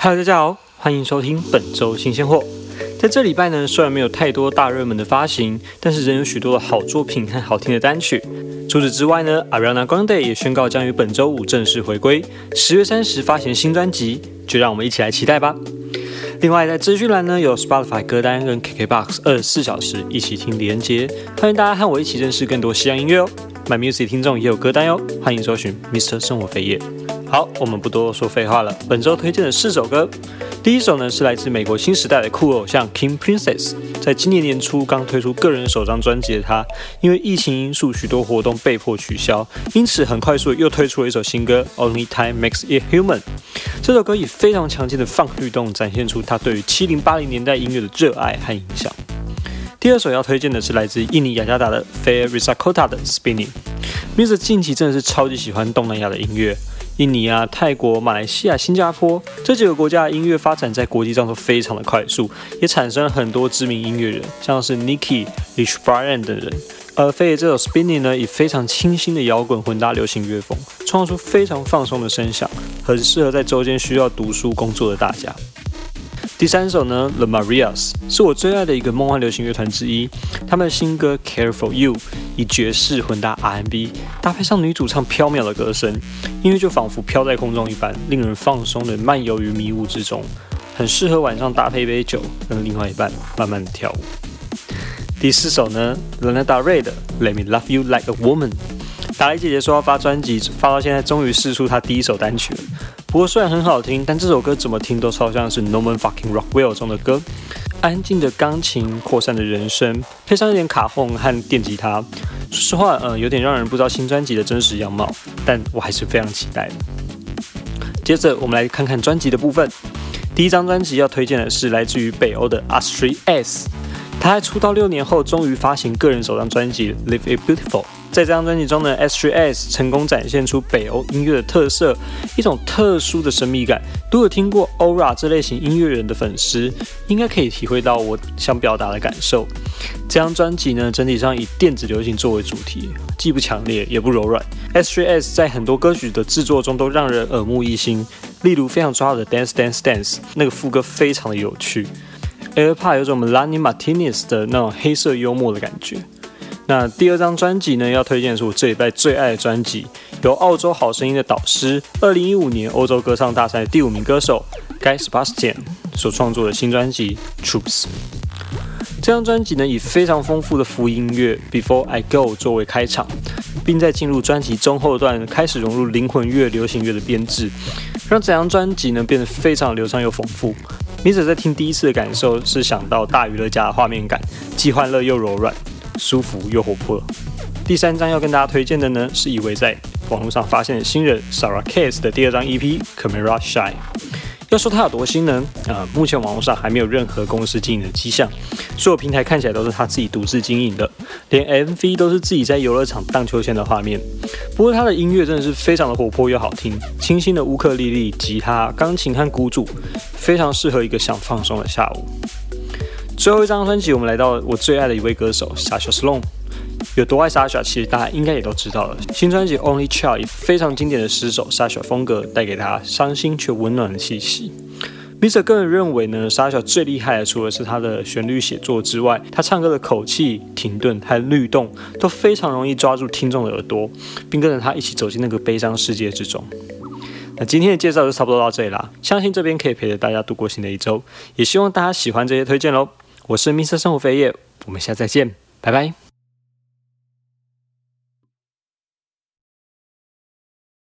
Hello，大家好，欢迎收听本周新鲜货。在这礼拜呢，虽然没有太多大热门的发行，但是仍有许多的好作品和好听的单曲。除此之外呢，Ariana Grande 也宣告将于本周五正式回归，十月三十发行新专辑，就让我们一起来期待吧。另外，在资讯栏呢有 Spotify 歌单跟 KKBOX 二十四小时一起听连接，欢迎大家和我一起认识更多西洋音乐哦。My Music 听众也有歌单哟，欢迎搜寻 Mr 生活飞页。好，我们不多说废话了。本周推荐的四首歌，第一首呢是来自美国新时代的酷偶像 King Princess。在今年年初刚推出个人首张专辑的他，因为疫情因素，许多活动被迫取消，因此很快速又推出了一首新歌 Only Time Makes It Human。这首歌以非常强劲的 funk 律动，展现出他对于七零八零年代音乐的热爱和影响。第二首要推荐的是来自印尼雅加达的 Fair Risakota 的 Spinning。Muse 近期真的是超级喜欢东南亚的音乐。印尼啊、泰国、马来西亚、新加坡这几个国家的音乐发展在国际上都非常的快速，也产生了很多知名音乐人，像是 Nicki、Rich Brian 等人。而 Fair 这首 Spinning 呢，以非常清新的摇滚混搭流行乐风，创造出非常放松的声响，很适合在周间需要读书工作的大家。第三首呢，The Marias 是我最爱的一个梦幻流行乐团之一。他们的新歌 Care for You 以爵士混搭 R&B，搭配上女主唱飘渺的歌声，音乐就仿佛飘在空中一般，令人放松的漫游于迷雾之中，很适合晚上搭配一杯酒，跟另外一半慢慢的跳舞。第四首呢，Lana Del Rey 的 Let Me Love You Like a Woman。达雷姐姐说要发专辑，发到现在终于试出她第一首单曲了。不过虽然很好听，但这首歌怎么听都超像是 Norman Fucking Rockwell 中的歌。安静的钢琴，扩散的人声，配上一点卡洪和电吉他，说实话，呃，有点让人不知道新专辑的真实样貌。但我还是非常期待的。接着我们来看看专辑的部分。第一张专辑要推荐的是来自于北欧的 Astrid S。他在出道六年后，终于发行个人首张专辑《Live It Beautiful》。在这张专辑中呢，S3S 成功展现出北欧音乐的特色，一种特殊的神秘感。如果听过 Aura 这类型音乐人的粉丝，应该可以体会到我想表达的感受。这张专辑呢，整体上以电子流行作为主题，既不强烈也不柔软。S3S 在很多歌曲的制作中都让人耳目一新，例如非常抓耳的 Dance Dance Dance，那个副歌非常的有趣。AirPod 有种 Melanie Martinez 的那种黑色幽默的感觉。那第二张专辑呢，要推荐是我这礼拜最爱的专辑，由澳洲好声音的导师，二零一五年欧洲歌唱大赛第五名歌手 Guy Sebastian 所创作的新专辑 Troops。这张专辑呢，以非常丰富的福音乐 Before I Go 作为开场，并在进入专辑中后段开始融入灵魂乐、流行乐的编制，让整张专辑呢变得非常流畅又丰富。米者在听第一次的感受是想到大娱乐家的画面感，既欢乐又柔软。舒服又活泼。第三张要跟大家推荐的呢，是一位在网络上发现的新人 Sarah Case 的第二张 EP Camera Shine。要说他有多新呢？啊，目前网络上还没有任何公司经营的迹象，所有平台看起来都是他自己独自经营的，连 MV 都是自己在游乐场荡秋千的画面。不过他的音乐真的是非常的活泼又好听，清新的乌克丽丽、吉他、钢琴和鼓组，非常适合一个想放松的下午。最后一张专辑，我们来到我最爱的一位歌手 Sasha Sloan。有多爱沙小其实大家应该也都知道了。新专辑 Only Child 以非常经典的十首 Sasha 风格，带给他伤心却温暖的气息。Mr 个人认为呢沙小最厉害的，除了是他的旋律写作之外，他唱歌的口气、停顿和律动，都非常容易抓住听众的耳朵，并跟着他一起走进那个悲伤世界之中。那今天的介绍就差不多到这里啦，相信这边可以陪着大家度过新的一周，也希望大家喜欢这些推荐喽。我是 Mr 生活飞叶，我们下次再见，拜拜。